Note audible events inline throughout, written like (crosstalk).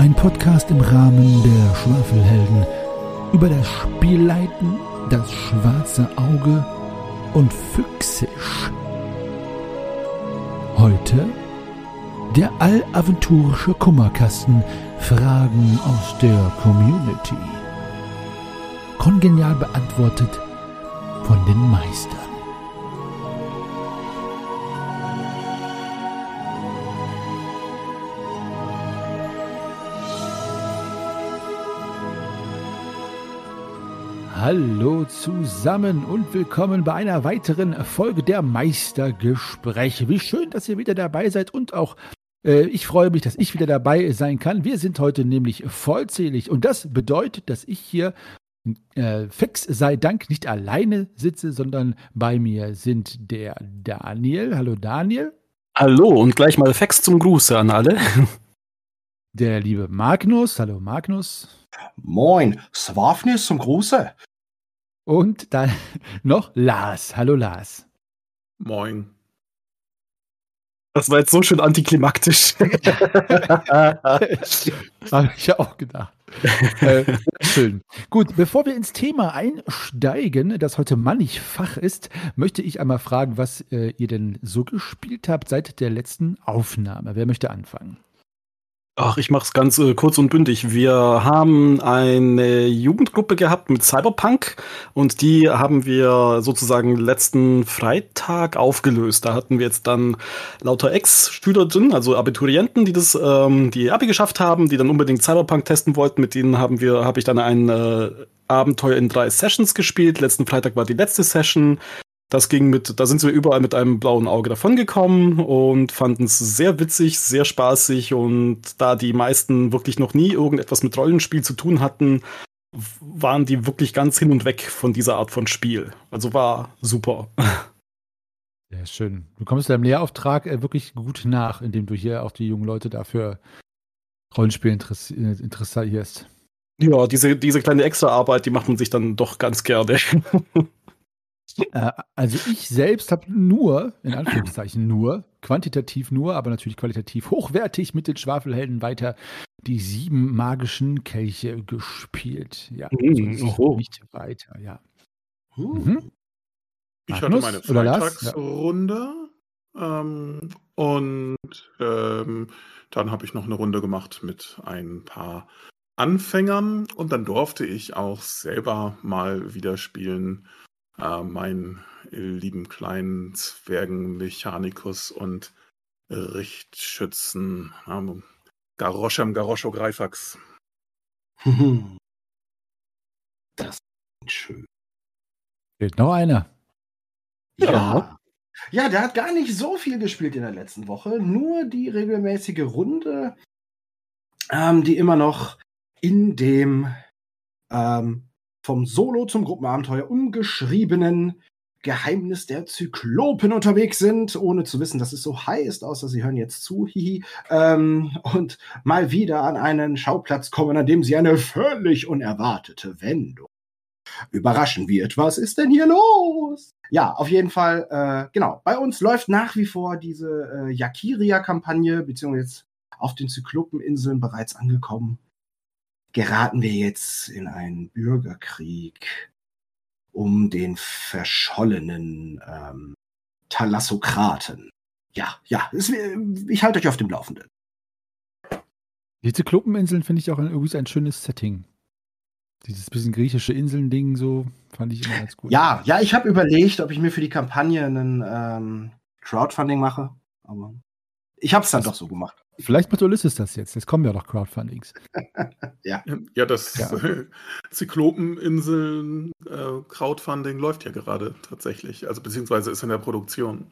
Ein Podcast im Rahmen der Schwafelhelden über das Spielleiten, das schwarze Auge und Füchsisch. Heute der allaventurische Kummerkasten Fragen aus der Community. Kongenial beantwortet von den Meistern. Hallo zusammen und willkommen bei einer weiteren Folge der Meistergespräche. Wie schön, dass ihr wieder dabei seid und auch äh, ich freue mich, dass ich wieder dabei sein kann. Wir sind heute nämlich vollzählig und das bedeutet, dass ich hier äh, fix sei Dank nicht alleine sitze, sondern bei mir sind der Daniel. Hallo Daniel. Hallo und gleich mal Fex zum Gruße an alle. (laughs) Der liebe Magnus. Hallo Magnus. Moin, Swafnis zum Gruße. Und dann (laughs) noch Lars. Hallo Lars. Moin. Das war jetzt so schön antiklimaktisch. (laughs) (laughs) Habe ich ja auch gedacht. äh, schön. Gut, bevor wir ins Thema einsteigen, das heute mannigfach ist, möchte ich einmal fragen, was äh, ihr denn so gespielt habt seit der letzten Aufnahme. Wer möchte anfangen? Ach, ich mach's ganz äh, kurz und bündig. Wir haben eine Jugendgruppe gehabt mit Cyberpunk und die haben wir sozusagen letzten Freitag aufgelöst. Da hatten wir jetzt dann lauter Ex-Schüler drin, also Abiturienten, die das, ähm, die Abi geschafft haben, die dann unbedingt Cyberpunk testen wollten. Mit denen haben wir, habe ich dann ein äh, Abenteuer in drei Sessions gespielt. Letzten Freitag war die letzte Session. Das ging mit, da sind wir überall mit einem blauen Auge davongekommen und fanden es sehr witzig, sehr spaßig und da die meisten wirklich noch nie irgendetwas mit Rollenspiel zu tun hatten, waren die wirklich ganz hin und weg von dieser Art von Spiel. Also war super. (laughs) Sehr schön. Du kommst deinem Lehrauftrag äh, wirklich gut nach, indem du hier auch die jungen Leute dafür Rollenspiel interessi interessierst. Ja, diese, diese kleine Extraarbeit, die macht man sich dann doch ganz gerne. (laughs) Äh, also ich selbst habe nur, in Anführungszeichen nur, quantitativ nur, aber natürlich qualitativ hochwertig mit den Schwafelhelden weiter die sieben magischen Kelche gespielt. Ja, mm, oh. nicht weiter, ja. Uh. Mhm. Ich hatte meine Freitagsrunde ähm, und ähm, dann habe ich noch eine Runde gemacht mit ein paar Anfängern und dann durfte ich auch selber mal wieder spielen äh, meinen lieben kleinen Zwergenmechanikus und Richtschützen ähm, Garoschem Garoscho Greifax. (laughs) Das ist schön. Fehlt noch einer. Ja. ja. Ja, der hat gar nicht so viel gespielt in der letzten Woche. Nur die regelmäßige Runde, ähm, die immer noch in dem ähm, vom Solo zum Gruppenabenteuer umgeschriebenen Geheimnis der Zyklopen unterwegs sind, ohne zu wissen, dass es so heißt, außer sie hören jetzt zu, hihi, ähm, und mal wieder an einen Schauplatz kommen, an dem sie eine völlig unerwartete Wendung überraschen wird. Was ist denn hier los? Ja, auf jeden Fall, äh, genau. Bei uns läuft nach wie vor diese äh, Yakiria-Kampagne, beziehungsweise jetzt auf den Zyklopeninseln bereits angekommen geraten wir jetzt in einen Bürgerkrieg um den verschollenen ähm, Thalassokraten. Ja, ja, es, ich halte euch auf dem Laufenden. Die Zyklopeninseln finde ich auch ein, ein schönes Setting. Dieses bisschen griechische Inseln-Ding so fand ich immer ganz gut. Ja, ja, ich habe überlegt, ob ich mir für die Kampagne einen ähm, Crowdfunding mache, aber ich habe es dann das, doch so gemacht. Vielleicht macht Ulysses das jetzt. Jetzt kommen ja doch Crowdfundings. (laughs) ja. Ja, das ja. (laughs) Zyklopeninseln äh, Crowdfunding läuft ja gerade tatsächlich. Also beziehungsweise ist in der Produktion.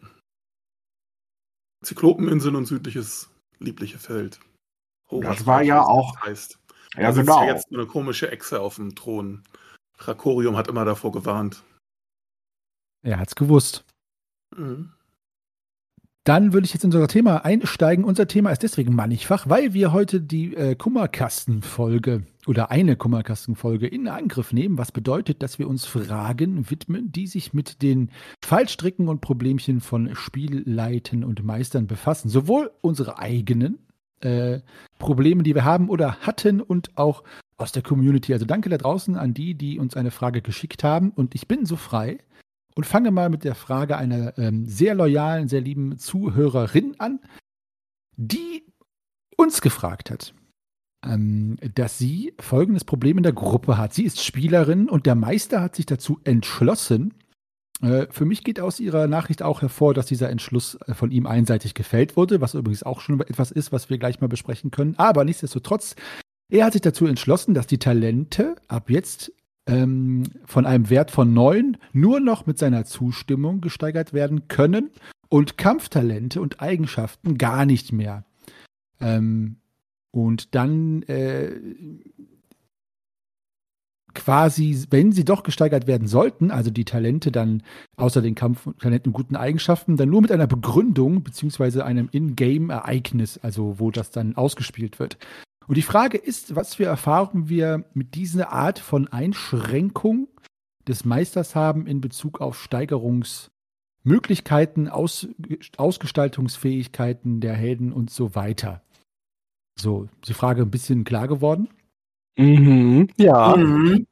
Zyklopeninseln und südliches liebliche Feld. Oh, das war ja auch. Heißt. Ja, da genau. ja jetzt eine komische Echse auf dem Thron. Rakorium hat immer davor gewarnt. Er hat's gewusst. Mhm. Dann würde ich jetzt in unser Thema einsteigen. Unser Thema ist deswegen mannigfach, weil wir heute die äh, Kummerkastenfolge oder eine Kummerkastenfolge in Angriff nehmen, was bedeutet, dass wir uns Fragen widmen, die sich mit den Fallstricken und Problemchen von Spielleiten und Meistern befassen. Sowohl unsere eigenen, äh, Problemen, die wir haben oder hatten und auch aus der Community. Also danke da draußen an die, die uns eine Frage geschickt haben. Und ich bin so frei und fange mal mit der Frage einer ähm, sehr loyalen, sehr lieben Zuhörerin an, die uns gefragt hat, ähm, dass sie folgendes Problem in der Gruppe hat. Sie ist Spielerin und der Meister hat sich dazu entschlossen, äh, für mich geht aus Ihrer Nachricht auch hervor, dass dieser Entschluss äh, von ihm einseitig gefällt wurde, was übrigens auch schon etwas ist, was wir gleich mal besprechen können. Aber nichtsdestotrotz, er hat sich dazu entschlossen, dass die Talente ab jetzt ähm, von einem Wert von 9 nur noch mit seiner Zustimmung gesteigert werden können und Kampftalente und Eigenschaften gar nicht mehr. Ähm, und dann äh, quasi, wenn sie doch gesteigert werden sollten, also die Talente dann außer den Kampftalenten und guten Eigenschaften, dann nur mit einer Begründung beziehungsweise einem In-Game-Ereignis, also wo das dann ausgespielt wird. Und die Frage ist, was für Erfahrungen wir mit dieser Art von Einschränkung des Meisters haben in Bezug auf Steigerungsmöglichkeiten, Aus, Ausgestaltungsfähigkeiten der Helden und so weiter. So, ist die Frage ein bisschen klar geworden? Mhm, ja. Mhm.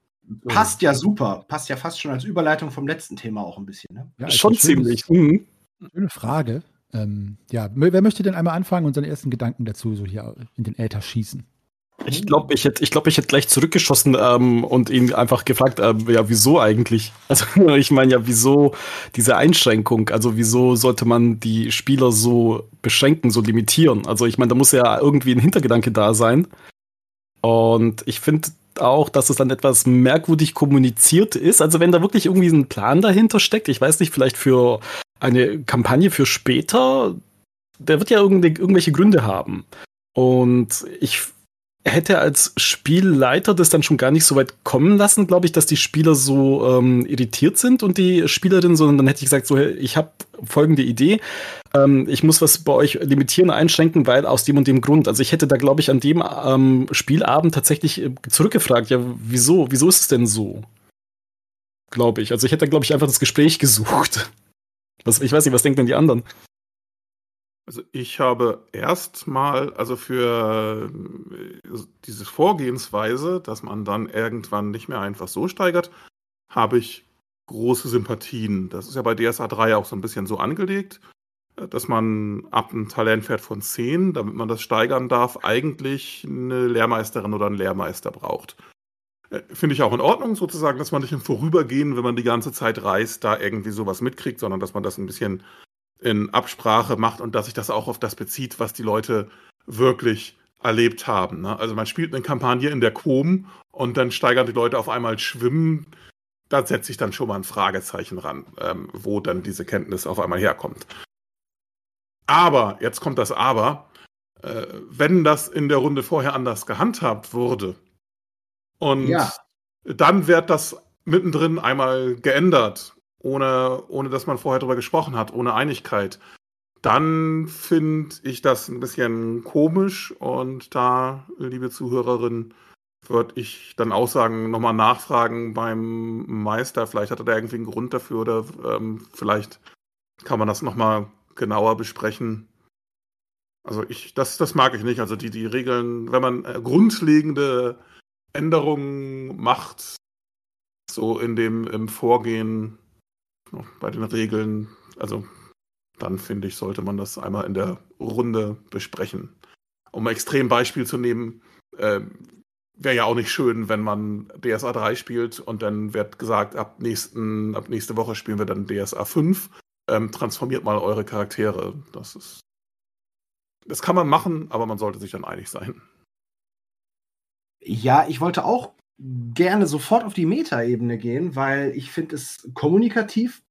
Passt ja super. Passt ja fast schon als Überleitung vom letzten Thema auch ein bisschen. Ne? Ja, schon ziemlich. Mhm. Schöne Frage. Ähm, ja, wer möchte denn einmal anfangen und seine ersten Gedanken dazu so hier in den Äther schießen? Ich glaube, ich hätte ich glaub, ich hätt gleich zurückgeschossen ähm, und ihn einfach gefragt, äh, ja, wieso eigentlich? (laughs) Also ich meine ja, wieso diese Einschränkung? Also wieso sollte man die Spieler so beschränken, so limitieren? Also ich meine, da muss ja irgendwie ein Hintergedanke da sein. Und ich finde auch, dass es dann etwas merkwürdig kommuniziert ist. Also wenn da wirklich irgendwie ein Plan dahinter steckt, ich weiß nicht, vielleicht für eine Kampagne für später, der wird ja irgendwelche Gründe haben. Und ich hätte als Spielleiter das dann schon gar nicht so weit kommen lassen, glaube ich, dass die Spieler so ähm, irritiert sind und die Spielerin, sondern dann hätte ich gesagt, so, ich habe folgende Idee, ähm, ich muss was bei euch limitieren, einschränken, weil aus dem und dem Grund. Also ich hätte da, glaube ich, an dem ähm, Spielabend tatsächlich äh, zurückgefragt, ja, wieso, wieso ist es denn so? Glaube ich. Also ich hätte, glaube ich, einfach das Gespräch gesucht. Was, ich weiß nicht, was denken denn die anderen? Also ich habe erstmal, also für äh, diese Vorgehensweise, dass man dann irgendwann nicht mehr einfach so steigert, habe ich große Sympathien. Das ist ja bei DSA 3 auch so ein bisschen so angelegt, äh, dass man ab einem Talentwert von 10, damit man das steigern darf, eigentlich eine Lehrmeisterin oder einen Lehrmeister braucht. Äh, finde ich auch in Ordnung, sozusagen, dass man nicht im Vorübergehen, wenn man die ganze Zeit reist, da irgendwie sowas mitkriegt, sondern dass man das ein bisschen in Absprache macht und dass sich das auch auf das bezieht, was die Leute wirklich erlebt haben. Ne? Also man spielt eine Kampagne in der Com und dann steigern die Leute auf einmal Schwimmen. Da setze ich dann schon mal ein Fragezeichen ran, ähm, wo dann diese Kenntnis auf einmal herkommt. Aber, jetzt kommt das Aber, äh, wenn das in der Runde vorher anders gehandhabt wurde und ja. dann wird das mittendrin einmal geändert ohne, ohne dass man vorher darüber gesprochen hat, ohne Einigkeit, dann finde ich das ein bisschen komisch und da, liebe Zuhörerin, würde ich dann auch sagen, nochmal nachfragen beim Meister. Vielleicht hat er da irgendwie einen Grund dafür oder ähm, vielleicht kann man das nochmal genauer besprechen. Also ich, das, das mag ich nicht. Also die, die Regeln, wenn man äh, grundlegende Änderungen macht, so in dem im Vorgehen, bei den Regeln. Also dann finde ich, sollte man das einmal in der Runde besprechen. Um ein Extrembeispiel zu nehmen, äh, wäre ja auch nicht schön, wenn man DSA 3 spielt und dann wird gesagt, ab, nächsten, ab nächste Woche spielen wir dann DSA 5. Ähm, transformiert mal eure Charaktere. Das ist. Das kann man machen, aber man sollte sich dann einig sein. Ja, ich wollte auch gerne sofort auf die Metaebene gehen, weil ich finde es kommunikativ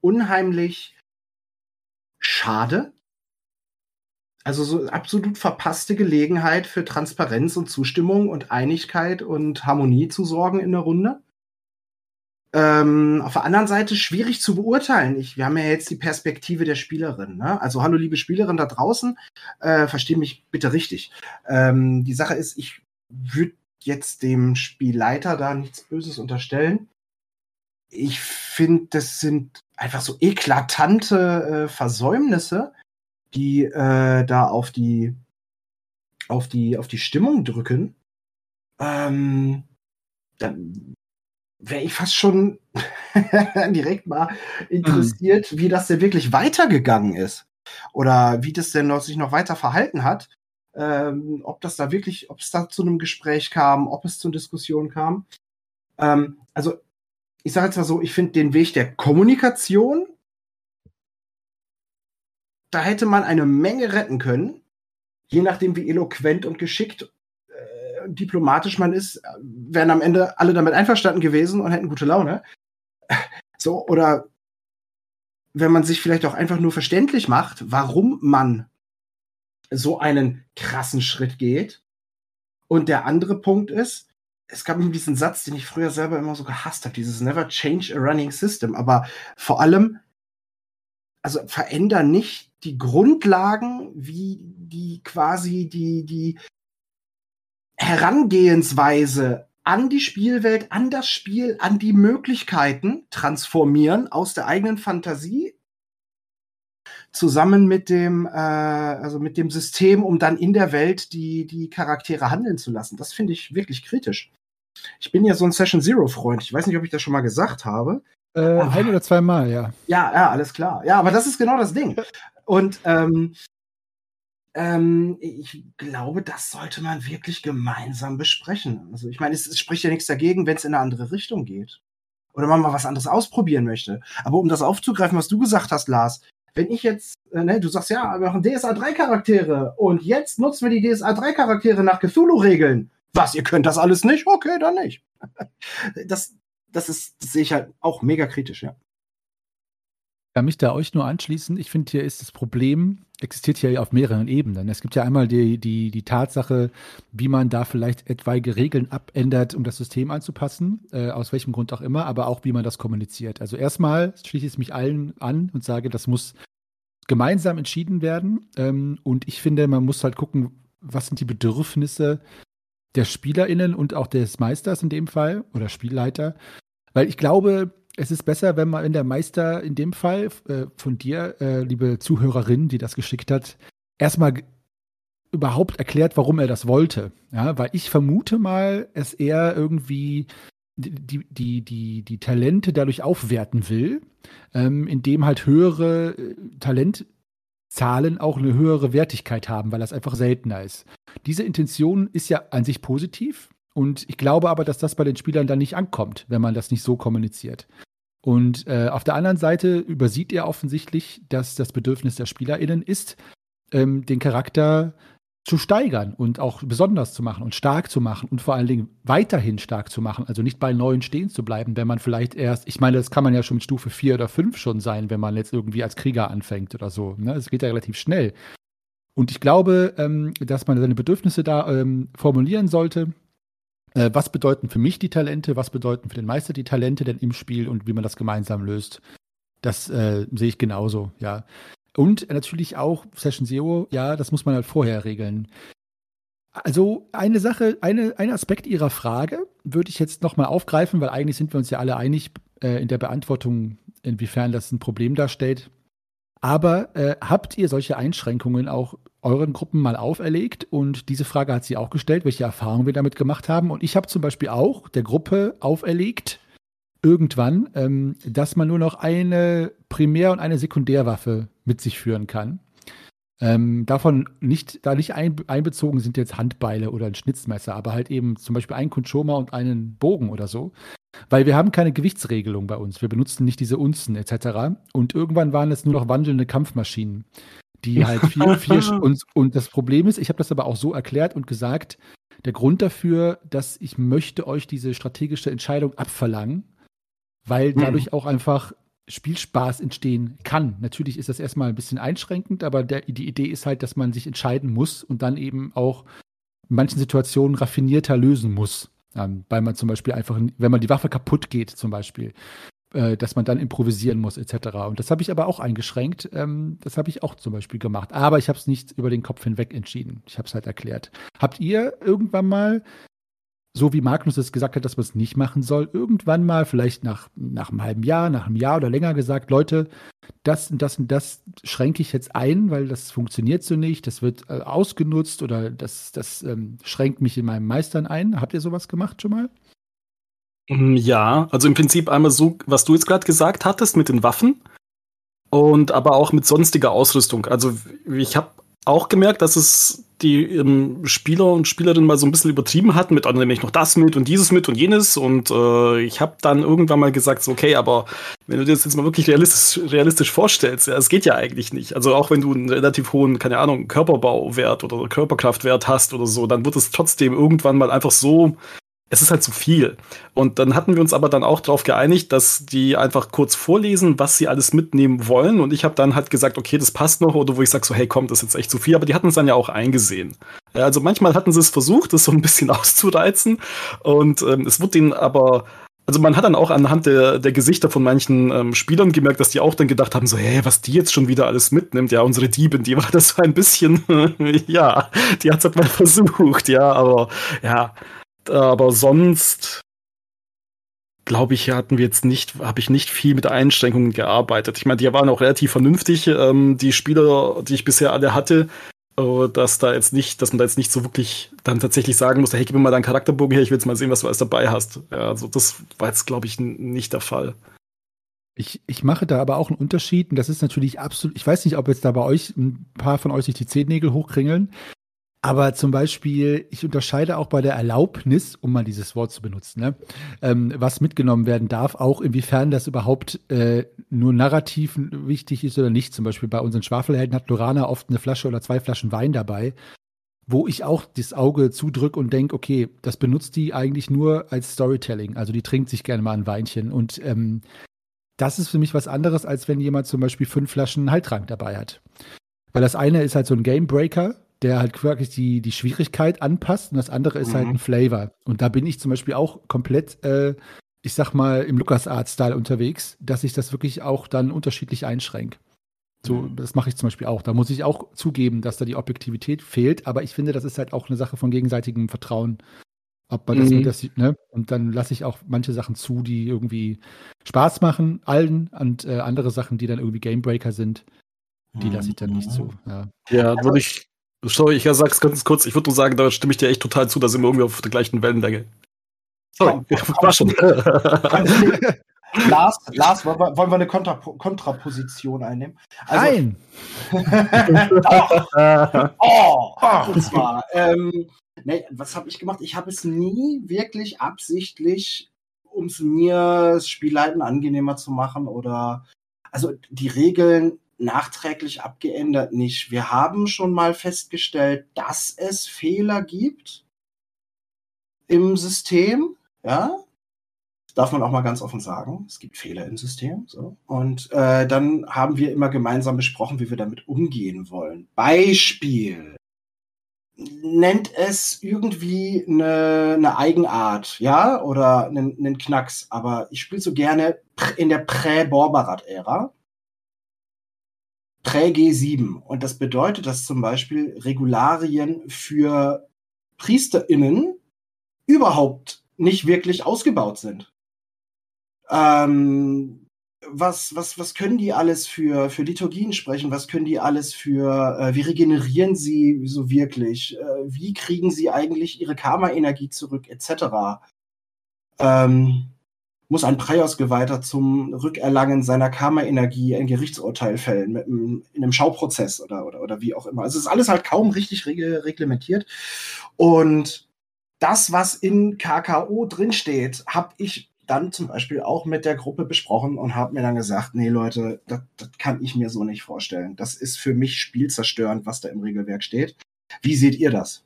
unheimlich schade. Also so absolut verpasste Gelegenheit für Transparenz und Zustimmung und Einigkeit und Harmonie zu sorgen in der Runde. Ähm, auf der anderen Seite schwierig zu beurteilen. Ich, wir haben ja jetzt die Perspektive der Spielerin. Ne? Also hallo liebe Spielerin da draußen, äh, versteh mich bitte richtig. Ähm, die Sache ist, ich würde jetzt dem Spielleiter da nichts Böses unterstellen. Ich finde, das sind einfach so eklatante äh, Versäumnisse, die äh, da auf die auf die, auf die Stimmung drücken, ähm, dann wäre ich fast schon (laughs) direkt mal interessiert, mhm. wie das denn wirklich weitergegangen ist. Oder wie das denn noch, sich noch weiter verhalten hat. Ähm, ob das da wirklich, ob es da zu einem Gespräch kam, ob es zu Diskussionen kam. Ähm, also, ich sage jetzt mal so, ich finde den Weg der Kommunikation, da hätte man eine Menge retten können, je nachdem, wie eloquent und geschickt diplomatisch man ist, wären am Ende alle damit einverstanden gewesen und hätten gute Laune. So, oder wenn man sich vielleicht auch einfach nur verständlich macht, warum man so einen krassen Schritt geht. Und der andere Punkt ist, es gab eben diesen Satz, den ich früher selber immer so gehasst habe, dieses Never change a running system. Aber vor allem, also verändern nicht die Grundlagen, wie die quasi die, die Herangehensweise an die Spielwelt, an das Spiel, an die Möglichkeiten transformieren aus der eigenen Fantasie zusammen mit dem, äh, also mit dem System, um dann in der Welt die, die Charaktere handeln zu lassen. Das finde ich wirklich kritisch. Ich bin ja so ein Session Zero Freund. Ich weiß nicht, ob ich das schon mal gesagt habe. Äh, ein oder zweimal, ja. Ja, ja, alles klar. Ja, aber das ist genau das Ding. Und ähm, ähm, ich glaube, das sollte man wirklich gemeinsam besprechen. Also ich meine, es, es spricht ja nichts dagegen, wenn es in eine andere Richtung geht. Oder man mal was anderes ausprobieren möchte. Aber um das aufzugreifen, was du gesagt hast, Lars, wenn ich jetzt, äh, ne, du sagst ja, wir machen DSA 3 Charaktere und jetzt nutzen wir die DSA 3 Charaktere nach Cthulhu-Regeln. Was, ihr könnt das alles nicht? Okay, dann nicht. (laughs) das, das ist, das sehe ich halt auch mega kritisch, ja kann mich da euch nur anschließen. Ich finde, hier ist das Problem, existiert hier auf mehreren Ebenen. Es gibt ja einmal die, die, die Tatsache, wie man da vielleicht etwaige Regeln abändert, um das System anzupassen, äh, aus welchem Grund auch immer, aber auch wie man das kommuniziert. Also erstmal schließe ich mich allen an und sage, das muss gemeinsam entschieden werden. Ähm, und ich finde, man muss halt gucken, was sind die Bedürfnisse der SpielerInnen und auch des Meisters in dem Fall oder Spielleiter. Weil ich glaube, es ist besser, wenn man, wenn der Meister in dem Fall äh, von dir, äh, liebe Zuhörerin, die das geschickt hat, erstmal überhaupt erklärt, warum er das wollte. Ja, weil ich vermute mal, es eher irgendwie die, die, die, die Talente dadurch aufwerten will, ähm, indem halt höhere äh, Talentzahlen auch eine höhere Wertigkeit haben, weil das einfach seltener ist. Diese Intention ist ja an sich positiv, und ich glaube aber, dass das bei den Spielern dann nicht ankommt, wenn man das nicht so kommuniziert. Und äh, auf der anderen Seite übersieht er offensichtlich, dass das Bedürfnis der SpielerInnen ist, ähm, den Charakter zu steigern und auch besonders zu machen und stark zu machen und vor allen Dingen weiterhin stark zu machen. Also nicht bei neuen stehen zu bleiben, wenn man vielleicht erst, ich meine, das kann man ja schon mit Stufe 4 oder 5 schon sein, wenn man jetzt irgendwie als Krieger anfängt oder so. Ne? Das geht ja relativ schnell. Und ich glaube, ähm, dass man seine Bedürfnisse da ähm, formulieren sollte äh, was bedeuten für mich die Talente, was bedeuten für den Meister die Talente denn im Spiel und wie man das gemeinsam löst. Das äh, sehe ich genauso, ja. Und natürlich auch Session Zero, ja, das muss man halt vorher regeln. Also eine Sache, eine, ein Aspekt Ihrer Frage würde ich jetzt nochmal aufgreifen, weil eigentlich sind wir uns ja alle einig äh, in der Beantwortung, inwiefern das ein Problem darstellt. Aber äh, habt ihr solche Einschränkungen auch euren Gruppen mal auferlegt? Und diese Frage hat sie auch gestellt, welche Erfahrungen wir damit gemacht haben. Und ich habe zum Beispiel auch der Gruppe auferlegt, irgendwann, ähm, dass man nur noch eine Primär- und eine Sekundärwaffe mit sich führen kann. Ähm, davon nicht, da nicht ein, einbezogen sind jetzt Handbeile oder ein Schnitzmesser, aber halt eben zum Beispiel ein Kunchoma und einen Bogen oder so. Weil wir haben keine Gewichtsregelung bei uns. Wir benutzen nicht diese Unzen etc. Und irgendwann waren es nur noch wandelnde Kampfmaschinen, die halt vier, vier und, und das Problem ist, ich habe das aber auch so erklärt und gesagt, der Grund dafür, dass ich möchte euch diese strategische Entscheidung abverlangen, weil mhm. dadurch auch einfach Spielspaß entstehen kann. Natürlich ist das erstmal ein bisschen einschränkend, aber der, die Idee ist halt, dass man sich entscheiden muss und dann eben auch in manchen Situationen raffinierter lösen muss. Ähm, weil man zum Beispiel einfach, wenn man die Waffe kaputt geht, zum Beispiel, äh, dass man dann improvisieren muss, etc. Und das habe ich aber auch eingeschränkt. Ähm, das habe ich auch zum Beispiel gemacht. Aber ich habe es nicht über den Kopf hinweg entschieden. Ich habe es halt erklärt. Habt ihr irgendwann mal so wie Magnus es gesagt hat, dass man es nicht machen soll, irgendwann mal, vielleicht nach, nach einem halben Jahr, nach einem Jahr oder länger gesagt, Leute, das und das und das schränke ich jetzt ein, weil das funktioniert so nicht, das wird äh, ausgenutzt oder das, das ähm, schränkt mich in meinem Meistern ein. Habt ihr sowas gemacht schon mal? Mm, ja, also im Prinzip einmal so, was du jetzt gerade gesagt hattest mit den Waffen und aber auch mit sonstiger Ausrüstung. Also ich habe auch gemerkt, dass es die ähm, Spieler und Spielerinnen mal so ein bisschen übertrieben hatten mit, oh, nehme ich noch das mit und dieses mit und jenes. Und äh, ich habe dann irgendwann mal gesagt, so, okay, aber wenn du dir das jetzt mal wirklich realistisch, realistisch vorstellst, ja, es geht ja eigentlich nicht. Also auch wenn du einen relativ hohen, keine Ahnung, Körperbauwert oder Körperkraftwert hast oder so, dann wird es trotzdem irgendwann mal einfach so es ist halt zu viel. Und dann hatten wir uns aber dann auch darauf geeinigt, dass die einfach kurz vorlesen, was sie alles mitnehmen wollen. Und ich habe dann halt gesagt, okay, das passt noch. Oder wo ich sage so, hey, komm, das ist jetzt echt zu viel. Aber die hatten es dann ja auch eingesehen. Also manchmal hatten sie es versucht, das so ein bisschen (laughs) auszureizen. Und ähm, es wurde ihnen aber also man hat dann auch anhand der, der Gesichter von manchen ähm, Spielern gemerkt, dass die auch dann gedacht haben, so, hey, was die jetzt schon wieder alles mitnimmt, ja, unsere Diebin, die war (laughs) das so ein bisschen, (laughs) ja, die hat's halt mal versucht, ja, aber ja, aber sonst glaube ich, hatten wir jetzt nicht, habe ich nicht viel mit Einschränkungen gearbeitet. Ich meine, die waren auch relativ vernünftig, ähm, die Spieler, die ich bisher alle hatte, äh, dass da jetzt nicht, dass man da jetzt nicht so wirklich dann tatsächlich sagen musste, hey, gib mir mal deinen Charakterbogen her, ich will jetzt mal sehen, was du alles dabei hast. Ja, also das war jetzt, glaube ich, nicht der Fall. Ich, ich mache da aber auch einen Unterschied und das ist natürlich absolut, ich weiß nicht, ob jetzt da bei euch ein paar von euch sich die Zehennägel hochkringeln, aber zum Beispiel, ich unterscheide auch bei der Erlaubnis, um mal dieses Wort zu benutzen, ne, ähm, was mitgenommen werden darf, auch inwiefern das überhaupt äh, nur narrativ wichtig ist oder nicht. Zum Beispiel bei unseren Schwafelhelden hat Lorana oft eine Flasche oder zwei Flaschen Wein dabei, wo ich auch das Auge zudrück und denke, okay, das benutzt die eigentlich nur als Storytelling. Also die trinkt sich gerne mal ein Weinchen. Und ähm, das ist für mich was anderes, als wenn jemand zum Beispiel fünf Flaschen Heiltrank dabei hat. Weil das eine ist halt so ein Gamebreaker, der halt wirklich die, die Schwierigkeit anpasst und das andere ist halt mhm. halt ein Flavor. Und da bin ich zum Beispiel auch komplett, äh, ich sag mal, im LucasArts-Style unterwegs, dass ich das wirklich auch dann unterschiedlich einschränke. So, mhm. das mache ich zum Beispiel auch. Da muss ich auch zugeben, dass da die Objektivität fehlt, aber ich finde, das ist halt auch eine Sache von gegenseitigem Vertrauen. Ob man mhm. das, das, ne? Und dann lasse ich auch manche Sachen zu, die irgendwie Spaß machen, allen, und äh, andere Sachen, die dann irgendwie Gamebreaker sind, die lasse ich dann nicht zu. Ja, ja würde ich, Sorry, ich sag's ganz kurz. Ich würde nur sagen, da stimme ich dir echt total zu, da sind wir irgendwie auf der gleichen Wellenlänge. Sorry, ja, war schon. (laughs) Lars, Lars, wollen wir, wollen wir eine Kontra Kontraposition einnehmen? Also, Nein! (laughs) oh, oh, und zwar, ähm, nee, was habe ich gemacht? Ich habe es nie wirklich absichtlich, um es mir das Spielleiten angenehmer zu machen oder also die Regeln nachträglich abgeändert nicht. Wir haben schon mal festgestellt, dass es Fehler gibt im System. Ja, darf man auch mal ganz offen sagen. Es gibt Fehler im System. So. Und äh, dann haben wir immer gemeinsam besprochen, wie wir damit umgehen wollen. Beispiel nennt es irgendwie eine, eine Eigenart, ja, oder einen, einen Knacks. Aber ich spiele so gerne in der Prä-Borbarat-Ära. Prä-G7. Und das bedeutet, dass zum Beispiel Regularien für PriesterInnen überhaupt nicht wirklich ausgebaut sind. Ähm, was, was, was können die alles für, für Liturgien sprechen? Was können die alles für, äh, wie regenerieren sie so wirklich? Äh, wie kriegen sie eigentlich ihre Karma-Energie zurück, etc.? Ähm, muss ein Preiausgeweihter zum Rückerlangen seiner Karma-Energie ein Gerichtsurteil fällen, mit einem, in einem Schauprozess oder, oder, oder wie auch immer. Also es ist alles halt kaum richtig reg reglementiert. Und das, was in KKO drinsteht, habe ich dann zum Beispiel auch mit der Gruppe besprochen und habe mir dann gesagt, nee Leute, das, das kann ich mir so nicht vorstellen. Das ist für mich spielzerstörend, was da im Regelwerk steht. Wie seht ihr das?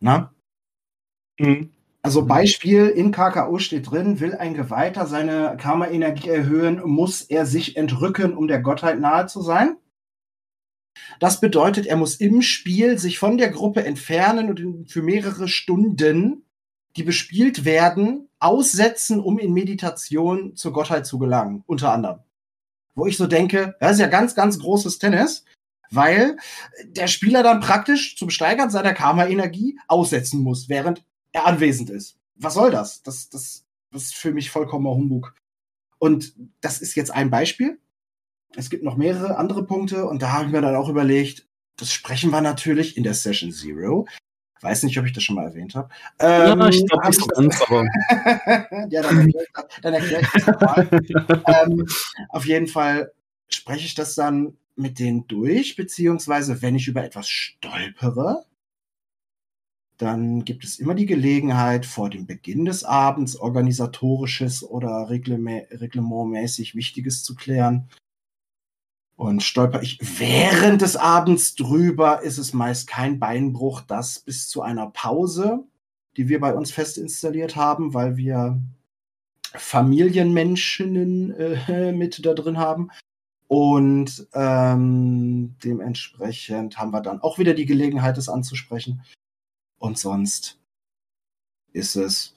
Na? Mhm. Also. Beispiel, in KKO steht drin, will ein Geweihter seine Karma-Energie erhöhen, muss er sich entrücken, um der Gottheit nahe zu sein. Das bedeutet, er muss im Spiel sich von der Gruppe entfernen und für mehrere Stunden, die bespielt werden, aussetzen, um in Meditation zur Gottheit zu gelangen, unter anderem. Wo ich so denke, das ist ja ganz, ganz großes Tennis, weil der Spieler dann praktisch zum Steigern seiner Karma-Energie aussetzen muss, während er anwesend ist. Was soll das? Das, das, das ist für mich vollkommener Humbug. Und das ist jetzt ein Beispiel. Es gibt noch mehrere andere Punkte und da habe ich mir dann auch überlegt, das sprechen wir natürlich in der Session Zero. Weiß nicht, ob ich das schon mal erwähnt habe. Ähm, (laughs) ja, ich glaube so ganz, aber. ja, dann erkläre ich dann erklär ich das mal. (laughs) ähm, auf jeden Fall spreche ich das dann mit denen durch, beziehungsweise wenn ich über etwas stolpere, dann gibt es immer die Gelegenheit, vor dem Beginn des Abends organisatorisches oder reglementmäßig Wichtiges zu klären. Und stolper ich während des Abends drüber, ist es meist kein Beinbruch, das bis zu einer Pause, die wir bei uns fest installiert haben, weil wir Familienmenschen äh, (laughs) mit da drin haben. Und ähm, dementsprechend haben wir dann auch wieder die Gelegenheit, es anzusprechen. Und sonst ist es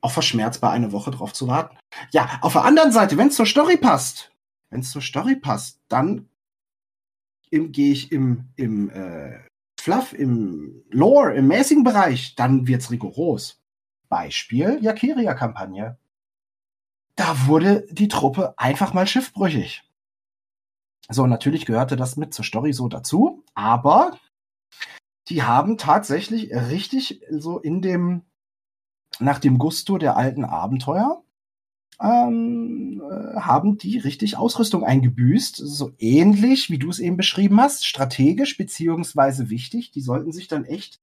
auch verschmerzbar, eine Woche drauf zu warten. Ja, auf der anderen Seite, wenn es zur Story passt, wenn es zur Story passt, dann gehe ich im, im äh, Fluff, im Lore, im mäßigen Bereich, dann wird's rigoros. Beispiel Yakiria-Kampagne. Da wurde die Truppe einfach mal schiffbrüchig. So, natürlich gehörte das mit zur Story so dazu, aber die haben tatsächlich richtig so in dem, nach dem Gusto der alten Abenteuer, ähm, äh, haben die richtig Ausrüstung eingebüßt. So ähnlich, wie du es eben beschrieben hast, strategisch beziehungsweise wichtig. Die sollten sich dann echt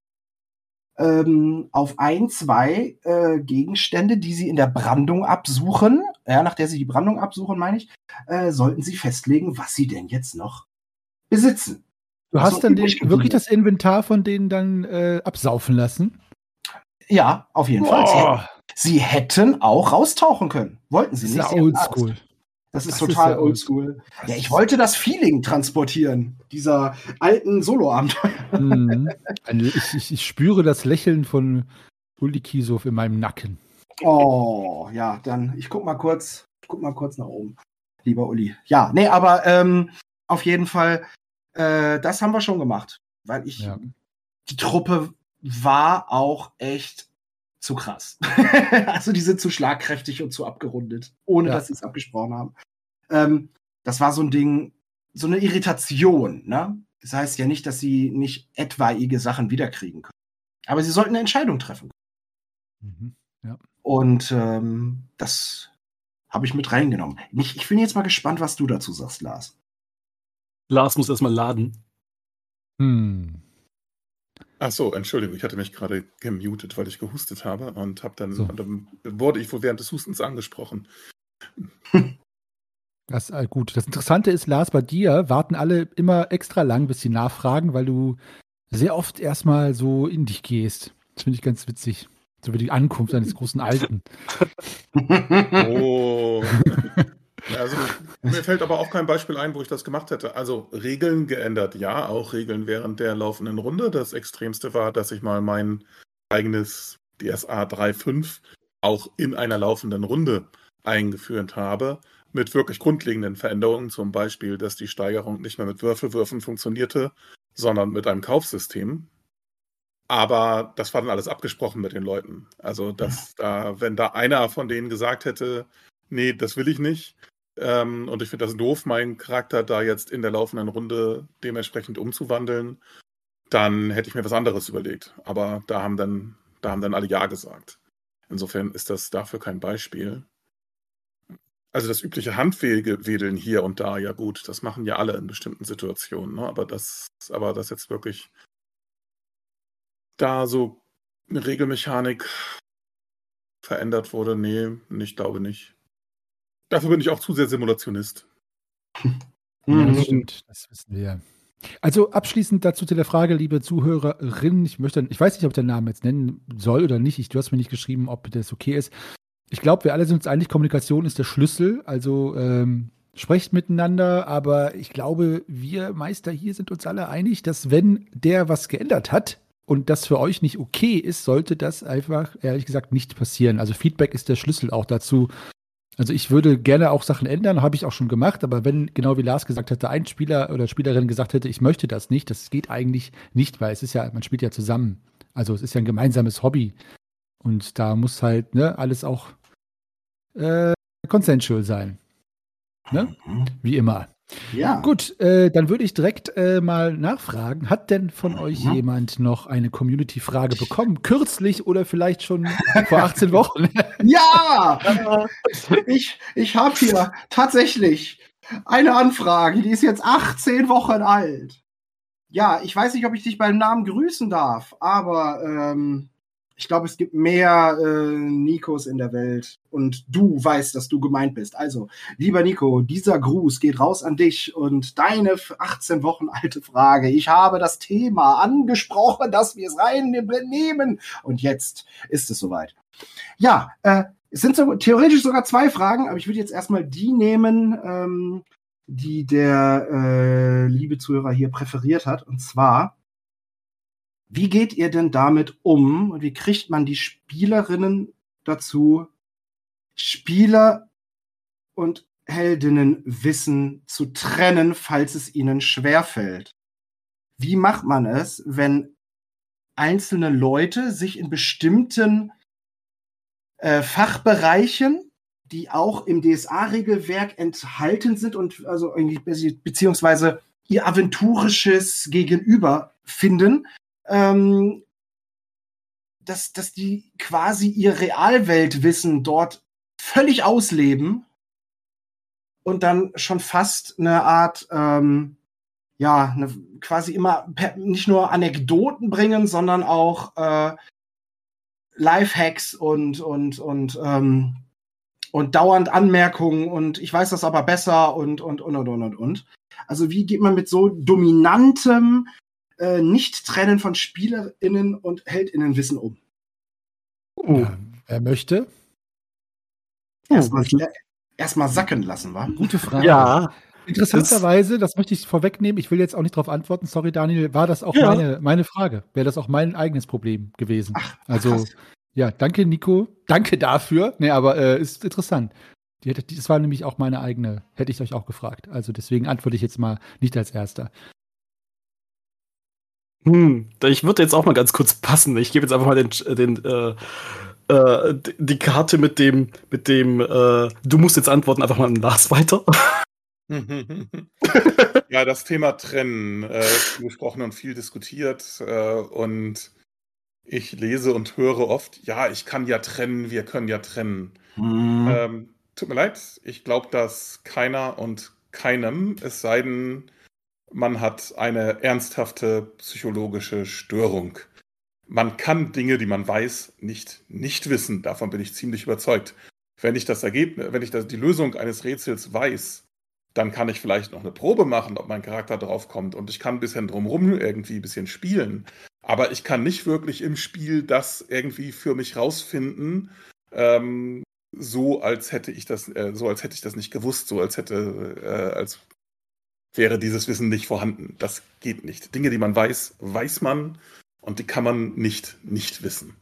ähm, auf ein, zwei äh, Gegenstände, die sie in der Brandung absuchen, ja, nach der sie die Brandung absuchen, meine ich, äh, sollten sie festlegen, was sie denn jetzt noch besitzen. Du hast dann den, wirklich das Inventar von denen dann äh, absaufen lassen? Ja, auf jeden Fall. Sie, sie, hätten auch raustauchen können. Wollten sie das nicht. Ist oldschool. Das ist das total ist oldschool. Ja, ich wollte das Feeling transportieren, dieser alten Solo-Abenteuer. Mhm. Ich, ich, ich, spüre das Lächeln von Uli Kisow in meinem Nacken. Oh, ja, dann ich guck mal kurz, guck mal kurz nach oben, lieber Uli. Ja, nee, aber ähm, auf jeden Fall äh, das haben wir schon gemacht, weil ich ja. die Truppe war auch echt zu krass. (laughs) also die sind zu schlagkräftig und zu abgerundet, ohne ja. dass sie es abgesprochen haben. Ähm, das war so ein Ding, so eine Irritation. Ne? Das heißt ja nicht, dass sie nicht etwaige Sachen wiederkriegen können. Aber sie sollten eine Entscheidung treffen. Mhm. Ja. Und ähm, das habe ich mit reingenommen. Ich, ich bin jetzt mal gespannt, was du dazu sagst, Lars. Lars muss erstmal laden. Hm. Ach so, Entschuldigung, ich hatte mich gerade gemutet, weil ich gehustet habe und habe dann, so. dann wurde ich wohl während des Hustens angesprochen. (laughs) Das ist äh, gut. Das Interessante ist, Lars, bei dir warten alle immer extra lang, bis sie nachfragen, weil du sehr oft erstmal so in dich gehst. Das finde ich ganz witzig. So wie die Ankunft eines großen Alten. (laughs) Oh. (laughs) Also, mir fällt aber auch kein Beispiel ein, wo ich das gemacht hätte. Also Regeln geändert, ja, auch Regeln während der laufenden Runde. Das Extremste war, dass ich mal mein eigenes DSA 3.5 auch in einer laufenden Runde eingeführt habe, mit wirklich grundlegenden Veränderungen, zum Beispiel, dass die Steigerung nicht mehr mit Würfelwürfen funktionierte, sondern mit einem Kaufsystem. Aber das war dann alles abgesprochen mit den Leuten. Also, dass da, wenn da einer von denen gesagt hätte, nee, das will ich nicht, ähm, und ich finde das doof, meinen Charakter da jetzt in der laufenden Runde dementsprechend umzuwandeln. Dann hätte ich mir was anderes überlegt. Aber da haben dann, da haben dann alle Ja gesagt. Insofern ist das dafür kein Beispiel. Also das übliche Handwedeln hier und da, ja gut, das machen ja alle in bestimmten Situationen. Ne? Aber das, aber das jetzt wirklich da so eine Regelmechanik verändert wurde, nee, ich glaube nicht. Dafür bin ich auch zu sehr Simulationist. Ja, das mhm. stimmt, das wissen wir. Also abschließend dazu zu der Frage, liebe Zuhörerinnen, ich möchte, ich weiß nicht, ob ich den Namen jetzt nennen soll oder nicht. Ich, du hast mir nicht geschrieben, ob das okay ist. Ich glaube, wir alle sind uns einig, Kommunikation ist der Schlüssel. Also ähm, sprecht miteinander, aber ich glaube, wir Meister hier sind uns alle einig, dass wenn der was geändert hat und das für euch nicht okay ist, sollte das einfach, ehrlich gesagt, nicht passieren. Also Feedback ist der Schlüssel auch dazu, also ich würde gerne auch Sachen ändern, habe ich auch schon gemacht, aber wenn, genau wie Lars gesagt hätte, ein Spieler oder Spielerin gesagt hätte, ich möchte das nicht, das geht eigentlich nicht, weil es ist ja, man spielt ja zusammen. Also es ist ja ein gemeinsames Hobby. Und da muss halt ne, alles auch äh, consensual sein. Ne? Mhm. Wie immer. Ja. Gut, äh, dann würde ich direkt äh, mal nachfragen. Hat denn von mhm. euch jemand noch eine Community-Frage bekommen? Kürzlich oder vielleicht schon vor 18 Wochen? (laughs) ja! ich ich habe hier tatsächlich eine Anfrage, die ist jetzt 18 Wochen alt. Ja, ich weiß nicht, ob ich dich beim Namen grüßen darf, aber ähm, ich glaube, es gibt mehr äh, Nikos in der Welt und du weißt, dass du gemeint bist. Also, lieber Nico, dieser Gruß geht raus an dich und deine 18 Wochen alte Frage. Ich habe das Thema angesprochen, dass wir es reinnehmen und jetzt ist es soweit. Ja, äh, es sind so, theoretisch sogar zwei Fragen, aber ich würde jetzt erstmal die nehmen, ähm, die der äh, liebe Zuhörer hier präferiert hat. Und zwar, wie geht ihr denn damit um und wie kriegt man die Spielerinnen dazu, Spieler und Heldinnenwissen zu trennen, falls es ihnen schwerfällt? Wie macht man es, wenn einzelne Leute sich in bestimmten äh, Fachbereichen, die auch im DSA-Regelwerk enthalten sind und also beziehungsweise ihr aventurisches Gegenüber finden, ähm, dass, dass die quasi ihr Realweltwissen dort völlig ausleben und dann schon fast eine Art, ähm, ja, eine, quasi immer nicht nur Anekdoten bringen, sondern auch äh, Lifehacks und und und ähm, und dauernd Anmerkungen und ich weiß das aber besser und und und und und und. Also wie geht man mit so dominantem äh, Nicht-Trennen von SpielerInnen und HeldInnenwissen um? Oh. Ja, wer möchte? Erstmal erst sacken lassen, wa? Gute Frage. Ja. Interessanterweise, das möchte ich vorwegnehmen, ich will jetzt auch nicht darauf antworten, sorry Daniel, war das auch ja. meine, meine Frage. Wäre das auch mein eigenes Problem gewesen. Ach, also, krass. ja, danke Nico, danke dafür. Nee, aber äh, ist interessant. Die, das war nämlich auch meine eigene, hätte ich euch auch gefragt. Also deswegen antworte ich jetzt mal nicht als erster. Hm, ich würde jetzt auch mal ganz kurz passen. Ich gebe jetzt einfach mal den, den äh, äh, die Karte mit dem, mit dem, äh, du musst jetzt antworten, einfach mal an Lars weiter. (laughs) ja, das Thema Trennen, äh, gesprochen und viel diskutiert. Äh, und ich lese und höre oft, ja, ich kann ja trennen, wir können ja trennen. Mhm. Ähm, tut mir leid, ich glaube dass keiner und keinem, es sei denn, man hat eine ernsthafte psychologische Störung. Man kann Dinge, die man weiß, nicht nicht wissen. Davon bin ich ziemlich überzeugt. Wenn ich das Ergebnis, wenn ich das, die Lösung eines Rätsels weiß, dann kann ich vielleicht noch eine Probe machen, ob mein Charakter draufkommt und ich kann ein bisschen drumherum irgendwie ein bisschen spielen. Aber ich kann nicht wirklich im Spiel das irgendwie für mich rausfinden, ähm, so als hätte ich das, äh, so als hätte ich das nicht gewusst, so als hätte, äh, als wäre dieses Wissen nicht vorhanden. Das geht nicht. Dinge, die man weiß, weiß man und die kann man nicht nicht wissen.